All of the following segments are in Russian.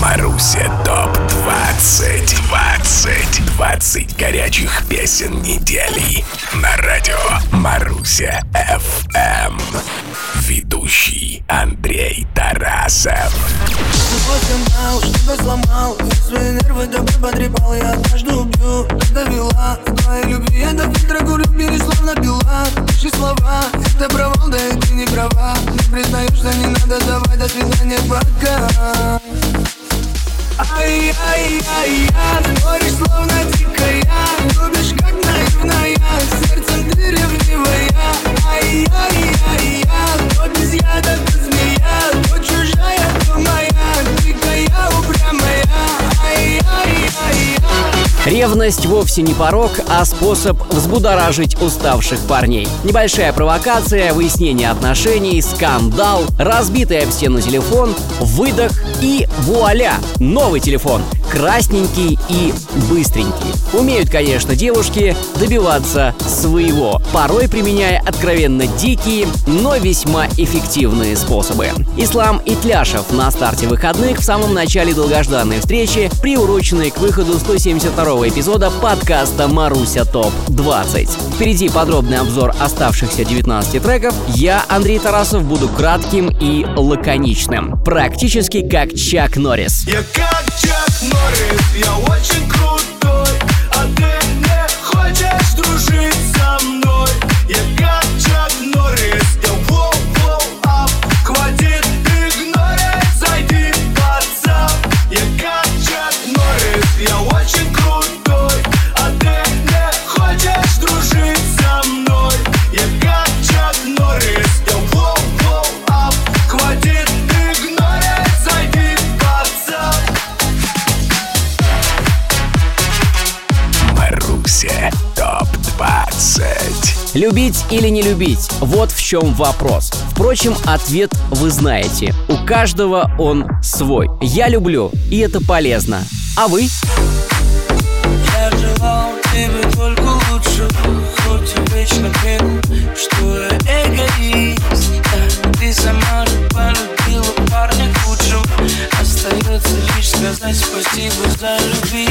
Маруся ТОП-20 20 20 горячих песен недели На радио Маруся ФМ Ведущий Андрей Тарасов. Что что-то сломал. Свои нервы добро потрепал. Я однажды убью, когда вела. Твоей любви я до фильтра курю Пересловно пила. Пиши слова, это провал, да и ты не права. Признаешь, что не надо давай До свидания, пока Ай-яй-яй-я, говоришь словно дикая Любишь как наивная, сердцем ты ревнивая Ай-яй-яй-я, но без яда ты змея Но чужая, то моя, дикая, упрямая Ревность вовсе не порог, а способ взбудоражить уставших парней. Небольшая провокация, выяснение отношений, скандал, разбитый об стену телефон, выдох и вуаля! Новый телефон. Красненький и быстренький. Умеют, конечно, девушки добиваться своего, порой применяя откровенно дикие, но весьма эффективные способы. Ислам Итляшев на старте выходных в самом начале долгожданной встречи, приуроченной к выходу 172 эпизода подкаста «Маруся ТОП 20». Впереди подробный обзор оставшихся 19 треков. Я, Андрей Тарасов, буду кратким и лаконичным. Практически как Чак Норрис. Я как Чак Норрис, я очень крутой Любить или не любить? Вот в чем вопрос. Впрочем, ответ вы знаете. У каждого он свой. Я люблю, и это полезно. А вы? Я желал тебе только лучшего Хоть и вечно пел, что я эгоист ты сама же полюбила парня худшего Остается лишь сказать спасибо за любви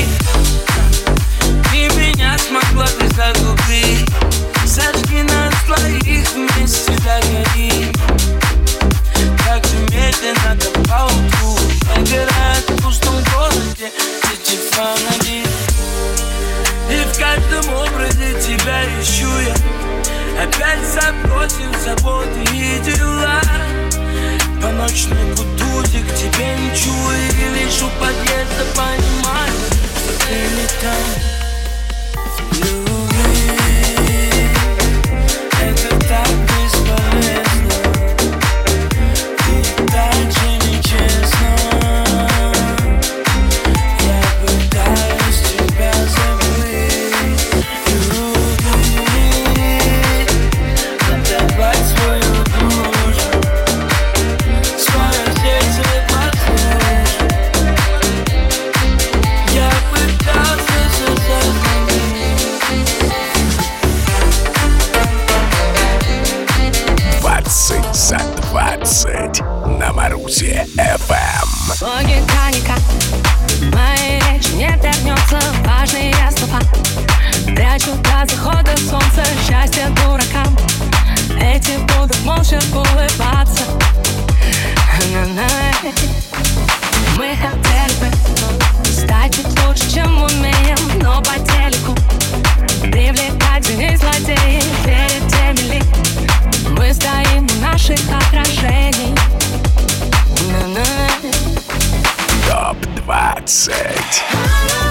ТОП-20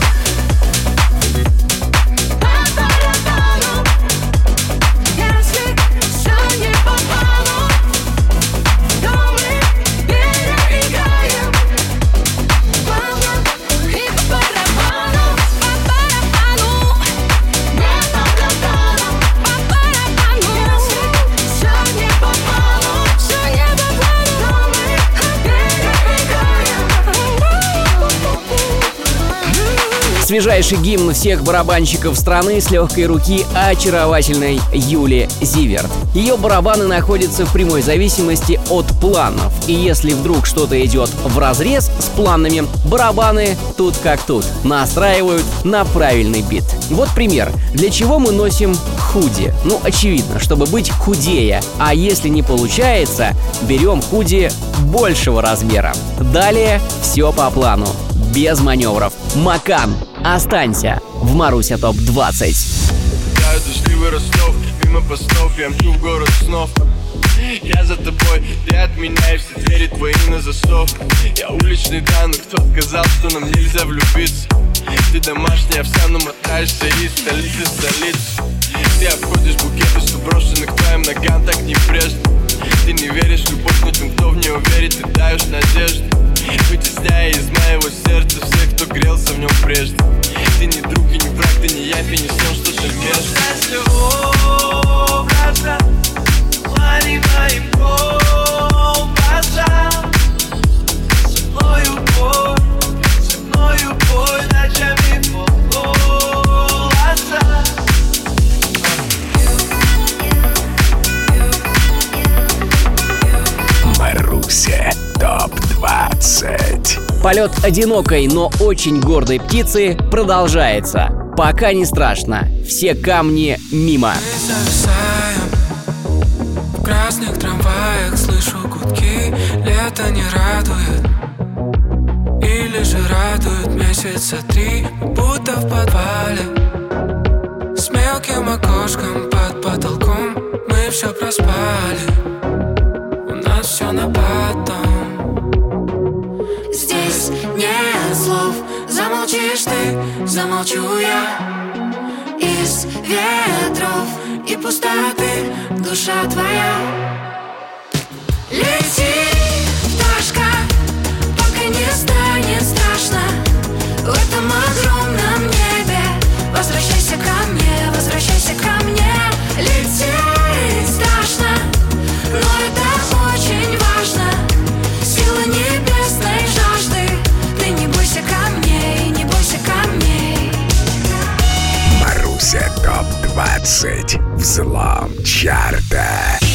Свежайший гимн всех барабанщиков страны с легкой руки очаровательной Юли Зиверт. Ее барабаны находятся в прямой зависимости от планов. И если вдруг что-то идет в разрез с планами, барабаны тут как тут настраивают на правильный бит. Вот пример. Для чего мы носим худи? Ну, очевидно, чтобы быть худее. А если не получается, берем худи большего размера. Далее все по плану. Без маневров. Макан. Останься в Маруся ТОП-20. Тают дождливый Ростов Мимо постов я мчу в город снов. Я за тобой, ты от меня и все двери твои на засов. Я уличный да, но кто сказал, что нам нельзя влюбиться? Ты домашняя овса, но мотаешься из столицы в столицу. Ты обходишь букеты, что брошены к твоим ногам так небрежно Ты не веришь в любовь, но тем, кто в нее верит, ты даешь надежду Вытесняя из моего сердца всех, кто грелся в нем прежде. Ты не друг и не враг, ты не я, и не сон, что ты между образа Лови моим образом Полет одинокой, но очень гордой птицы продолжается. Пока не страшно. Все камни мимо. В красных трамваях слышу гудки Лето не радует Или же радует месяца три Будто в подвале С мелким окошком под потолком Мы все проспали замолчу я из ветров и пустоты душа твоя. Лети, пташка, пока не станет страшно в этом огромном ТОП-20 Взлом чарта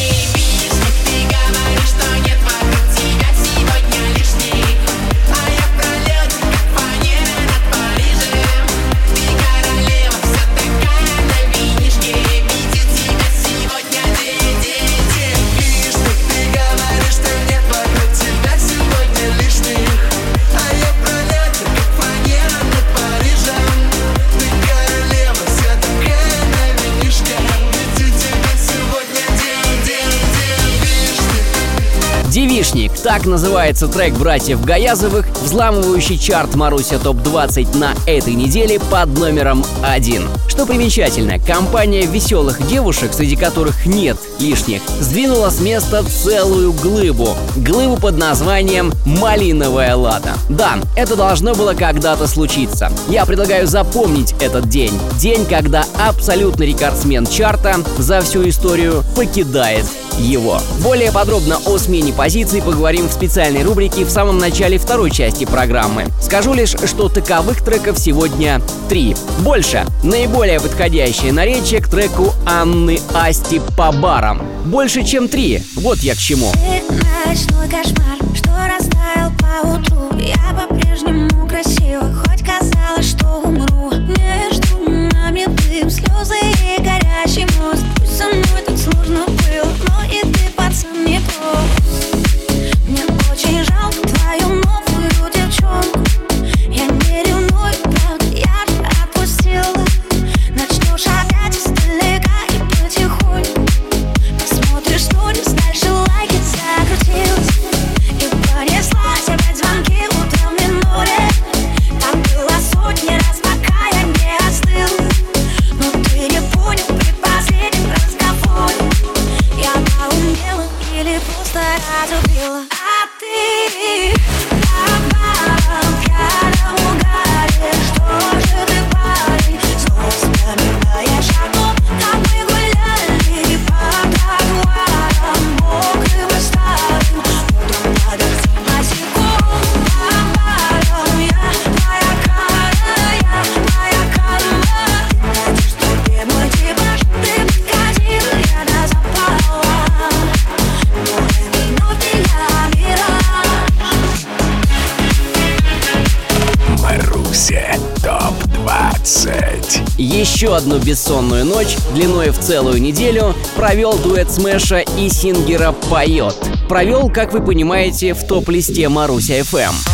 «Девишник» — так называется трек братьев Гаязовых, взламывающий чарт Маруся ТОП-20 на этой неделе под номером один. Что примечательно, компания веселых девушек, среди которых нет лишних, сдвинула с места целую глыбу. Глыбу под названием «Малиновая лата». Да, это должно было когда-то случиться. Я предлагаю запомнить этот день. День, когда абсолютный рекордсмен чарта за всю историю покидает его. Более подробно о смене позиций поговорим в специальной рубрике в самом начале второй части программы. Скажу лишь, что таковых треков сегодня три. Больше. Наиболее подходящее наречие к треку Анны Асти по барам. Больше, чем три. Вот я к чему. Слезы и горящий мост Пусть со мной тут сложно или пусто разрубила А ты Еще одну бессонную ночь длиной в целую неделю провел дуэт Смеша и Сингера «Поет». Провел, как вы понимаете, в топ-листе Маруся FM.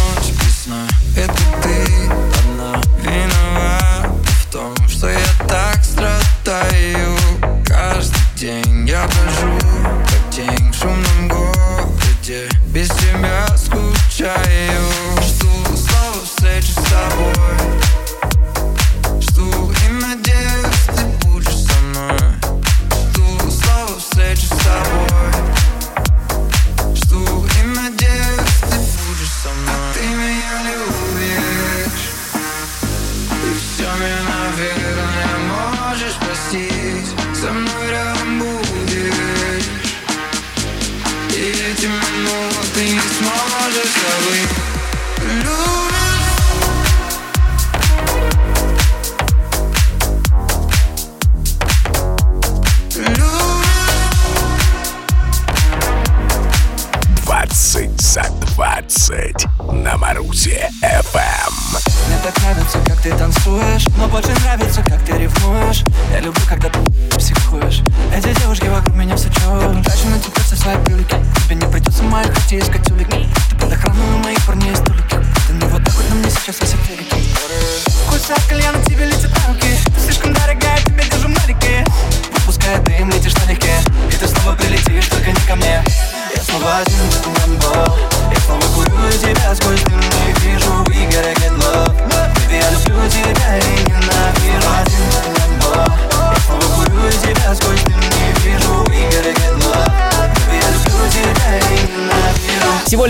Танцуешь Но больше нравится, как ты ревнуешь Я люблю, когда ты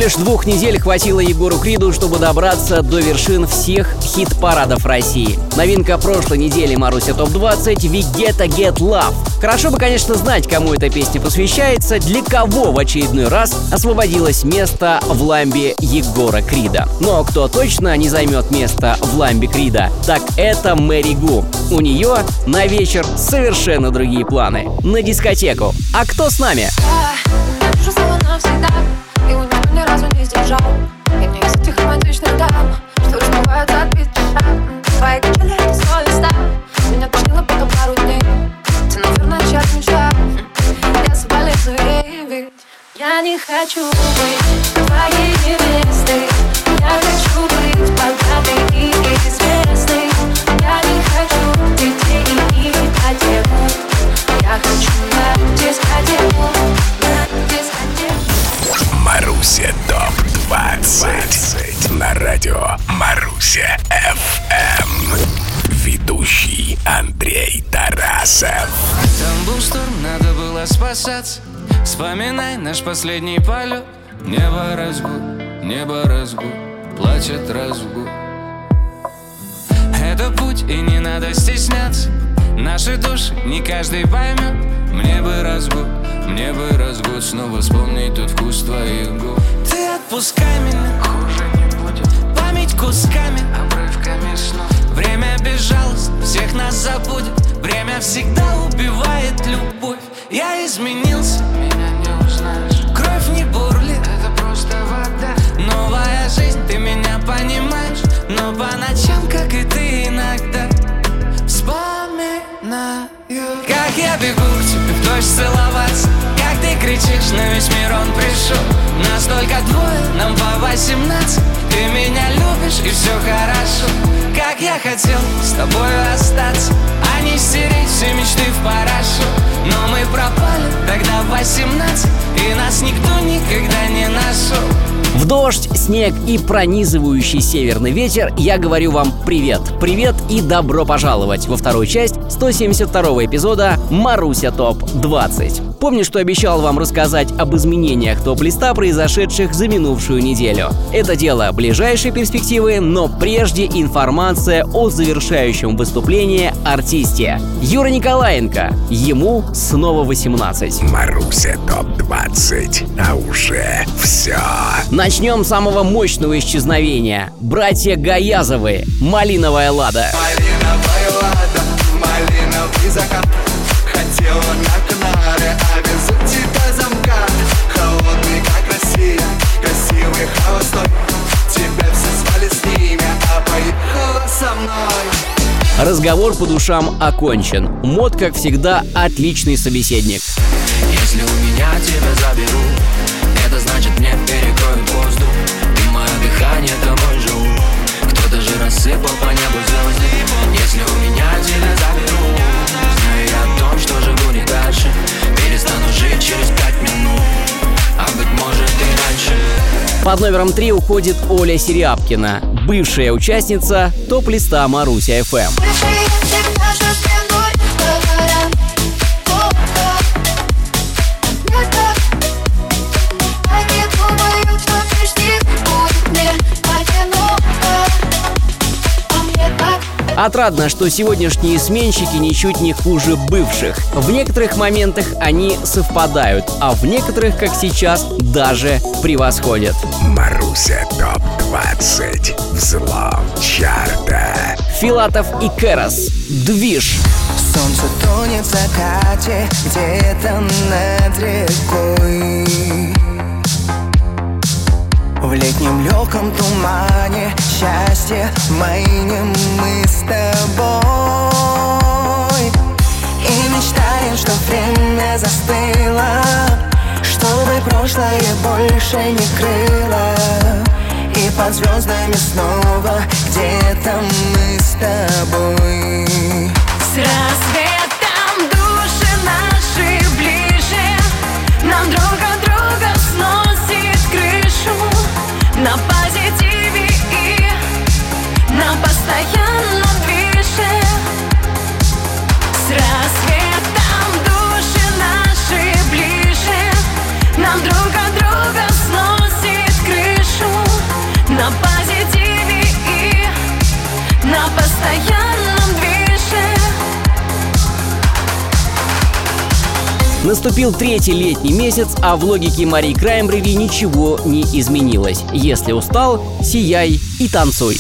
лишь двух недель хватило Егору Криду, чтобы добраться до вершин всех хит-парадов России. Новинка прошлой недели Маруся ТОП-20 «We Get Love». Хорошо бы, конечно, знать, кому эта песня посвящается, для кого в очередной раз освободилось место в ламбе Егора Крида. Но кто точно не займет место в ламбе Крида, так это Мэри Гу. У нее на вечер совершенно другие планы. На дискотеку. А кто с нами? Я навсегда сдержал. Я не из этих романтичных дам Что разбиваются от бит Твои качели это совестно Меня тошнило потом пару дней. Ты, наверное, чья-то мечта. Я соболезную ей, ведь Я не хочу быть твоей невестой. Я хочу быть было спасаться Вспоминай наш последний полет. Небо разгул, небо разгул Плачет разгул Это путь и не надо стесняться. Наши души не каждый поймет. Мне бы разгул, мне бы разгул Снова вспомнить тот вкус твоих губ. Ты отпускай меня. Хуже не будет. Память кусками Обрывками снов. Время безжалостно всех нас забудет. Время всегда убивает любовь Я изменился. Меня не узнаешь. Кровь не бурлит. Это просто вода. Новая жизнь, ты меня понимаешь. Но по ночам, как и ты иногда Вспоминаю. Как я бегу к тебе в дождь целоваться? Как ты кричишь, на весь мир он пришел Нас только двое, нам по восемнадцать. Ты меня любишь и все хорошо. Как я хотел с тобой остаться А не стереть все мечты в парашют. Но мы пропали тогда в восемнадцать И нас никто никогда не нашел В дождь, снег и пронизывающий северный ветер я говорю вам привет. Привет и добро пожаловать во вторую часть 172 эпизода Маруся ТОП 20. Помню, что обещал вам рассказать об изменениях топ-листа, произошедших за минувшую неделю. Это дело ближайшей перспективы, но прежде информация о завершающем выступлении артисте. Юра Николаенко. Ему снова 18. Маруся ТОП-20. А уже все. Начнем с самого мощного исчезновения. Братья Гаязовы. Малиновая лада. Малиновая лада, малиновый закат Хотела на Канаре, а тебя замка Холодный, как Россия, красивый, холостой Тебя все звали с ними, а поехала со мной Разговор по душам окончен. Мод, как всегда, отличный собеседник. Если у меня тебя заберу Под номером 3 уходит Оля Серябкина, бывшая участница топ-листа Маруся ФМ. Отрадно, что сегодняшние сменщики ничуть не хуже бывших. В некоторых моментах они совпадают, а в некоторых, как сейчас, даже превосходят. Маруся ТОП-20 Взлом чарта Филатов и Кэрос. Движ. Солнце тонет в закате где-то над рекой В летнем легком тумане счастье майнем мы с тобой. И мечтаем, что время застыло Чтобы прошлое больше не крыло. И под звездами снова где-то мы с тобой. С рассветом на постоянном движе С рассветом души наши ближе Нам друг от друга сносит крышу На позитиве и на постоянном движе Наступил третий летний месяц, а в логике Марии Краймбрери ничего не изменилось. Если устал, сияй и танцуй.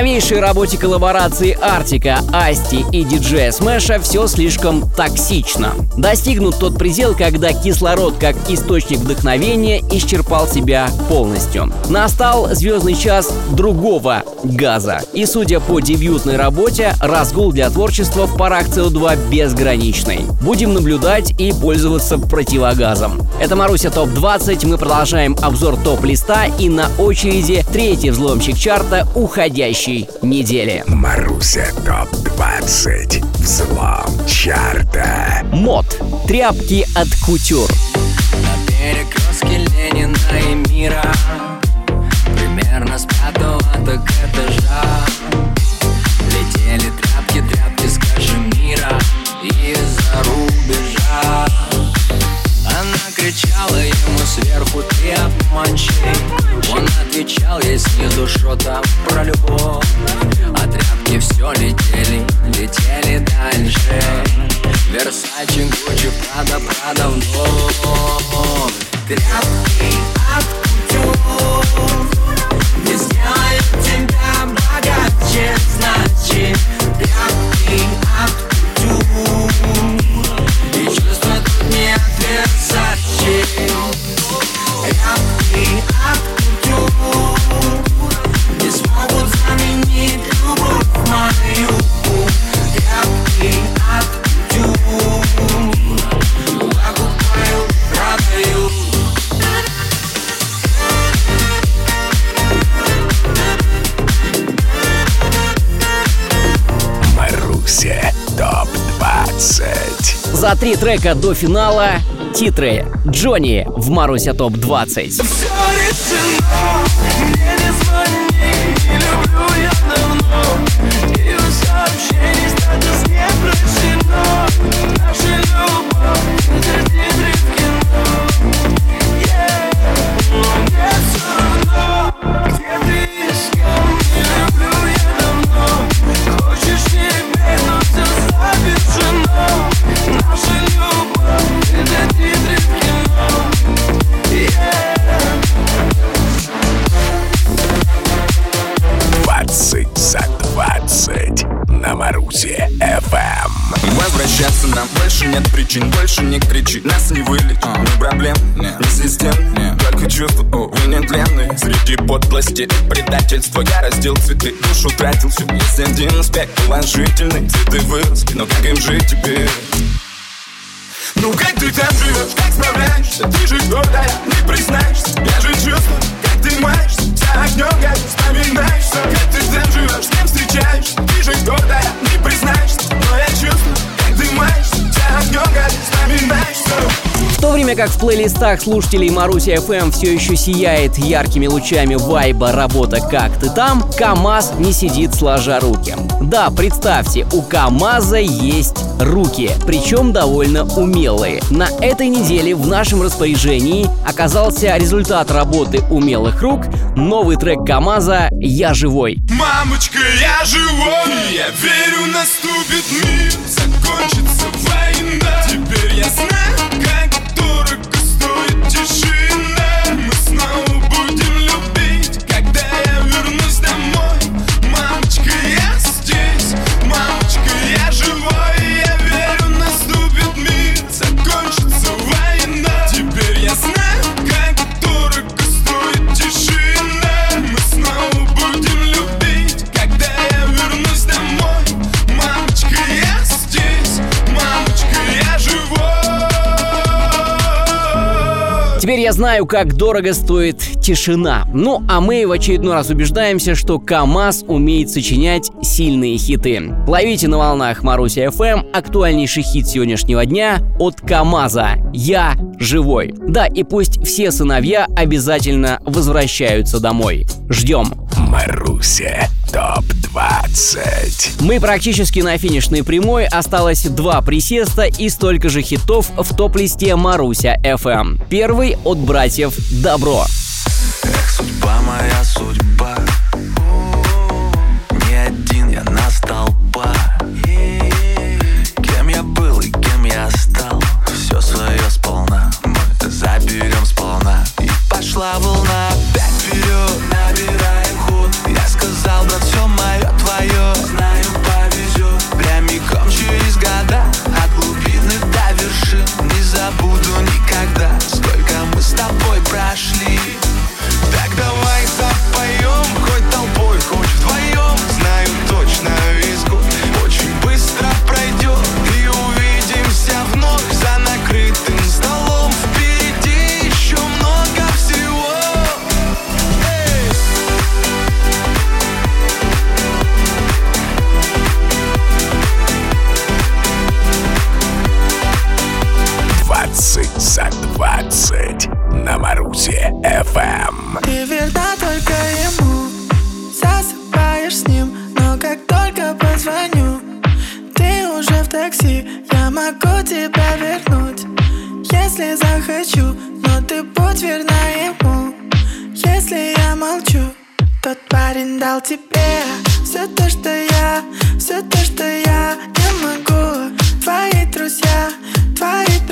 Новейшей работе коллаборации Артика, Асти и диджея Смэша все слишком токсично. Достигнут тот предел, когда кислород как источник вдохновения исчерпал себя полностью. Настал звездный час другого газа. И судя по дебютной работе, разгул для творчества в парах CO2 безграничный. Будем наблюдать и пользоваться противогазом. Это Маруся ТОП-20, мы продолжаем обзор топ-листа и на очереди третий взломщик чарта уходящей недели. Маруся ТОП-20. Взлом чарта. Мод. Тряпки от кутюр. На перекрестке Ленина и мира Примерно с пятого так этажа Летели тряпки, тряпки с кашемира Из-за рубежа Она кричала ему сверху ты обманщик Отвечал ей снизу что-то про любовь. Тряпки все летели, летели дальше. Версачи, Гуччи, Прада, Прада вновь Тряпки от кутюр Не сделают ТОП-20. За три трека до финала титры Джонни в Маруся ТОП-20. Все решено, нет причин Больше не кричи, нас не вылечит Ни проблем, ни систем. Только чувства, увы, нетленные Среди подлости и предательства Я раздел цветы, душу тратил все Есть один аспект положительный. Цветы выросли, но как им жить теперь? Ну как ты там живешь, как справляешься? Ты же гордая, не признаешься. Я же чувствую, как ты маешься. За огнем, как вспоминаешься Как ты там живешь, с кем встречаешься? Ты же гордая, не признаешься. Но я чувствую, В то время как в плейлистах слушателей Маруси FM все еще сияет яркими лучами вайба работа «Как ты там», КамАЗ не сидит сложа руки. Да, представьте, у КамАЗа есть руки, причем довольно умелые. На этой неделе в нашем распоряжении оказался результат работы умелых рук, новый трек КамАЗа «Я живой». Мамочка, я живой Я верю, наступит знаю, как дорого стоит тишина. Ну, а мы в очередной раз убеждаемся, что КамАЗ умеет сочинять сильные хиты. Ловите на волнах Маруси FM актуальнейший хит сегодняшнего дня от КамАЗа «Я живой». Да, и пусть все сыновья обязательно возвращаются домой. Ждем. Маруся ТОП-20. Мы практически на финишной прямой, осталось два присеста и столько же хитов в топ-листе Маруся FM. Первый от братьев Добро. Эх, судьба моя судьба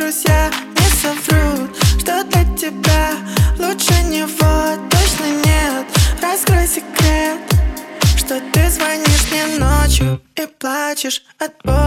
друзья не соврут, что для тебя лучше него точно нет. Раскрой секрет, что ты звонишь мне ночью и плачешь от боли,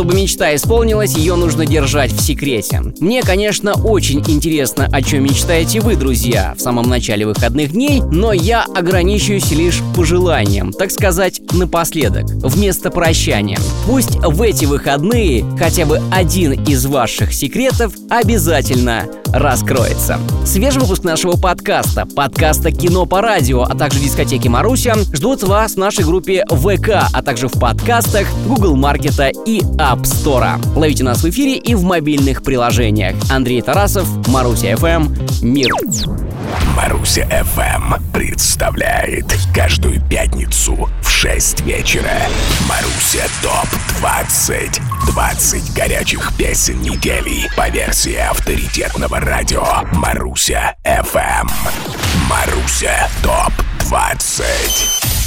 чтобы мечта исполнилась, ее нужно держать в секрете. Мне, конечно, очень интересно, о чем мечтаете вы, друзья, в самом начале выходных дней, но я ограничусь лишь пожеланием, так сказать, напоследок, вместо прощания. Пусть в эти выходные хотя бы один из ваших секретов обязательно раскроется. Свежий выпуск нашего подкаста, подкаста «Кино по радио», а также дискотеки Маруся ждут вас в нашей группе ВК, а также в подкастах Google Маркета и App Store. Ловите нас в эфире и в мобильных приложениях. Андрей Тарасов, Маруся ФМ, Мир. Маруся FM представляет каждую пятницу в 6 вечера Маруся ТОП 20 20 горячих песен недели по версии авторитетного радио Маруся FM Маруся ТОП 20